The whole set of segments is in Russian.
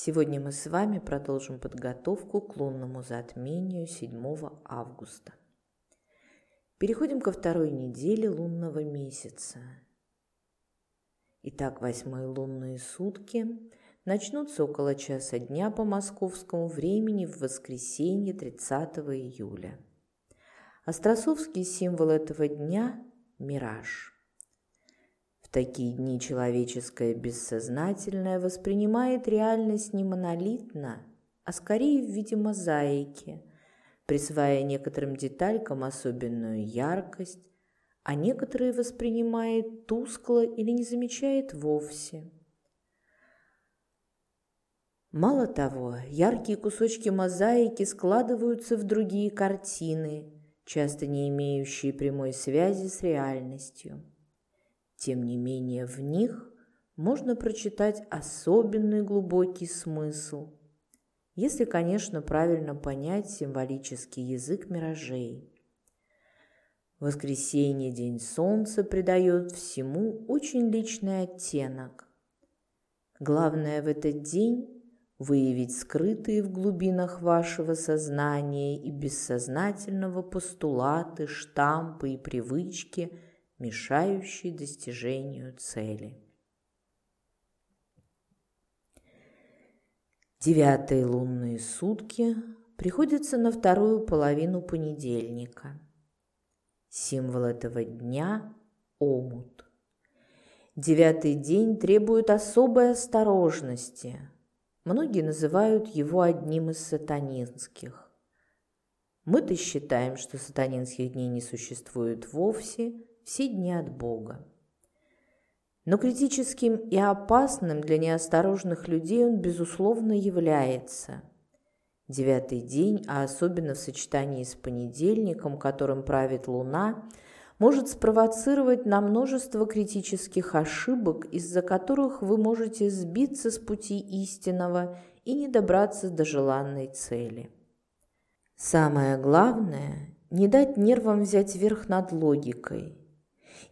Сегодня мы с вами продолжим подготовку к лунному затмению 7 августа. Переходим ко второй неделе лунного месяца. Итак, восьмые лунные сутки начнутся около часа дня по московскому времени в воскресенье 30 июля. Остросовский символ этого дня – мираж – такие дни человеческое бессознательное воспринимает реальность не монолитно, а скорее в виде мозаики, присваивая некоторым деталькам особенную яркость, а некоторые воспринимает тускло или не замечает вовсе. Мало того, яркие кусочки мозаики складываются в другие картины, часто не имеющие прямой связи с реальностью. Тем не менее, в них можно прочитать особенный глубокий смысл, если, конечно, правильно понять символический язык миражей. Воскресенье, День Солнца придает всему очень личный оттенок. Главное в этот день выявить скрытые в глубинах вашего сознания и бессознательного постулаты, штампы и привычки – мешающий достижению цели. Девятые лунные сутки приходятся на вторую половину понедельника. Символ этого дня – омут. Девятый день требует особой осторожности. Многие называют его одним из сатанинских. Мы-то считаем, что сатанинских дней не существует вовсе – все дни от Бога. Но критическим и опасным для неосторожных людей он, безусловно, является. Девятый день, а особенно в сочетании с понедельником, которым правит Луна, может спровоцировать на множество критических ошибок, из-за которых вы можете сбиться с пути истинного и не добраться до желанной цели. Самое главное – не дать нервам взять верх над логикой –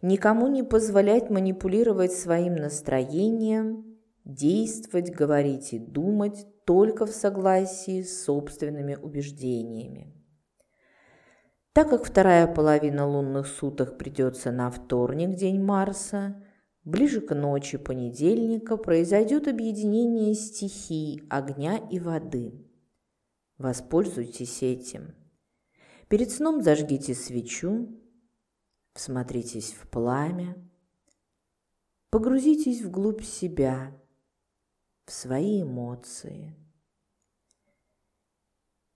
никому не позволять манипулировать своим настроением, действовать, говорить и думать только в согласии с собственными убеждениями. Так как вторая половина лунных суток придется на вторник, день Марса, ближе к ночи понедельника произойдет объединение стихий огня и воды. Воспользуйтесь этим. Перед сном зажгите свечу, всмотритесь в пламя, погрузитесь вглубь себя, в свои эмоции.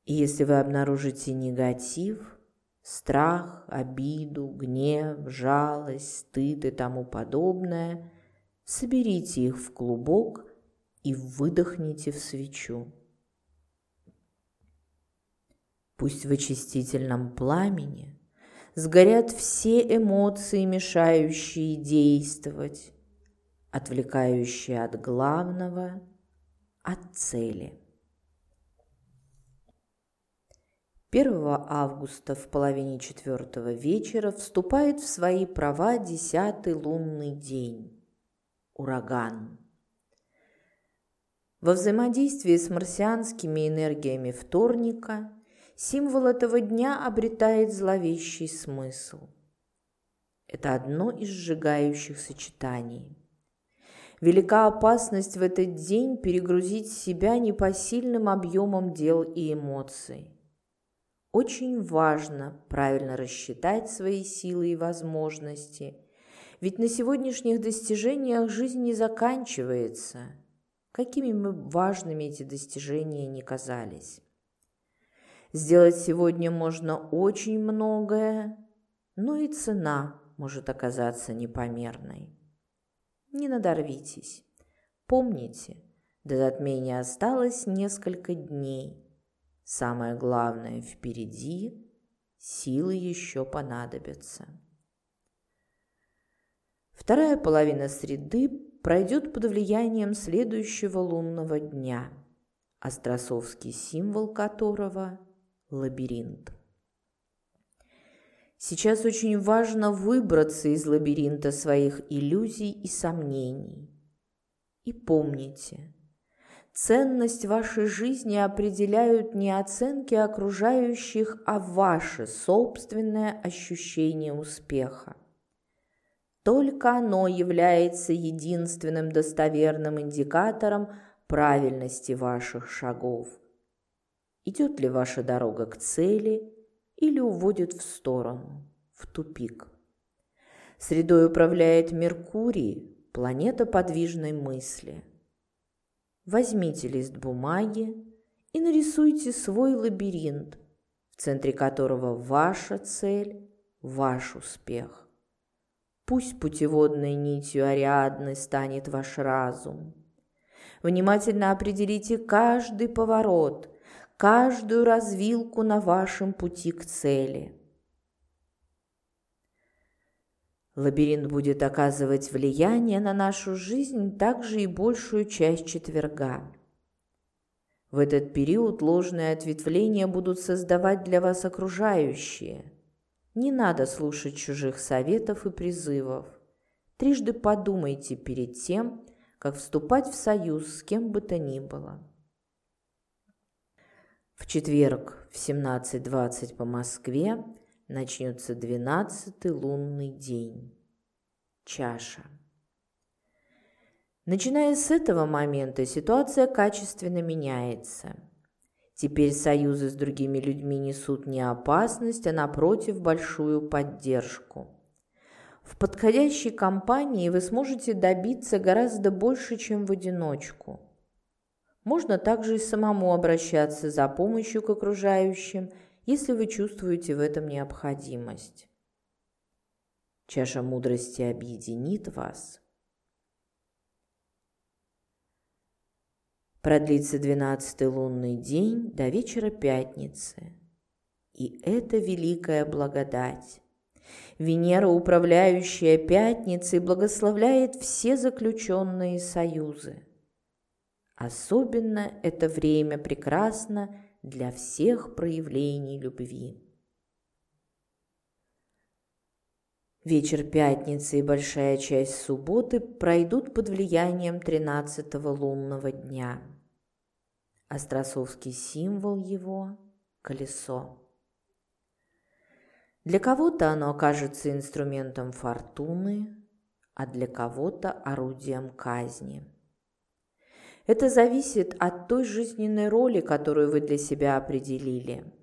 И если вы обнаружите негатив, страх, обиду, гнев, жалость, стыд и тому подобное, соберите их в клубок и выдохните в свечу. Пусть в очистительном пламени – сгорят все эмоции, мешающие действовать, отвлекающие от главного, от цели. 1 августа в половине четвертого вечера вступает в свои права десятый лунный день – ураган. Во взаимодействии с марсианскими энергиями вторника символ этого дня обретает зловещий смысл. Это одно из сжигающих сочетаний. Велика опасность в этот день перегрузить себя непосильным объемом дел и эмоций. Очень важно правильно рассчитать свои силы и возможности, ведь на сегодняшних достижениях жизнь не заканчивается, какими бы важными эти достижения ни казались. Сделать сегодня можно очень многое, но и цена может оказаться непомерной. Не надорвитесь. Помните, до затмения осталось несколько дней. Самое главное впереди, силы еще понадобятся. Вторая половина среды пройдет под влиянием следующего лунного дня, астросовский символ которого – лабиринт. Сейчас очень важно выбраться из лабиринта своих иллюзий и сомнений. И помните, ценность вашей жизни определяют не оценки окружающих, а ваше собственное ощущение успеха. Только оно является единственным достоверным индикатором правильности ваших шагов. Идет ли ваша дорога к цели или уводит в сторону, в тупик. Средой управляет Меркурий, планета подвижной мысли. Возьмите лист бумаги и нарисуйте свой лабиринт, в центре которого ваша цель, ваш успех. Пусть путеводной нитью Ариадны станет ваш разум. Внимательно определите каждый поворот, каждую развилку на вашем пути к цели. Лабиринт будет оказывать влияние на нашу жизнь также и большую часть четверга. В этот период ложные ответвления будут создавать для вас окружающие – не надо слушать чужих советов и призывов. Трижды подумайте перед тем, как вступать в союз с кем бы то ни было. В четверг в 17.20 по Москве начнется 12-й лунный день. Чаша. Начиная с этого момента ситуация качественно меняется – Теперь союзы с другими людьми несут не опасность, а напротив большую поддержку. В подходящей компании вы сможете добиться гораздо больше, чем в одиночку. Можно также и самому обращаться за помощью к окружающим, если вы чувствуете в этом необходимость. Чаша мудрости объединит вас – Продлится двенадцатый лунный день до вечера пятницы. И это великая благодать. Венера, управляющая пятницей, благословляет все заключенные союзы. Особенно это время прекрасно для всех проявлений любви. Вечер пятницы и большая часть субботы пройдут под влиянием тринадцатого лунного дня. Остросовский символ его – колесо. Для кого-то оно окажется инструментом фортуны, а для кого-то орудием казни. Это зависит от той жизненной роли, которую вы для себя определили –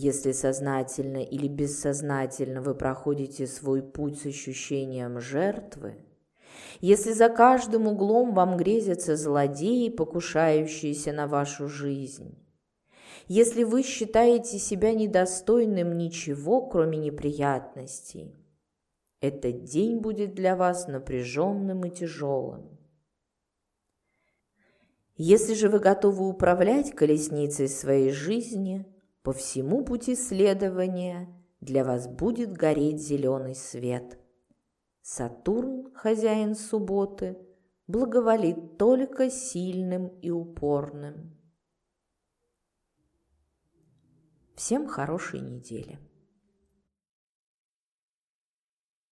если сознательно или бессознательно вы проходите свой путь с ощущением жертвы, если за каждым углом вам грезятся злодеи, покушающиеся на вашу жизнь, если вы считаете себя недостойным ничего, кроме неприятностей, этот день будет для вас напряженным и тяжелым. Если же вы готовы управлять колесницей своей жизни – по всему пути следования для вас будет гореть зеленый свет. Сатурн, хозяин субботы, благоволит только сильным и упорным. Всем хорошей недели.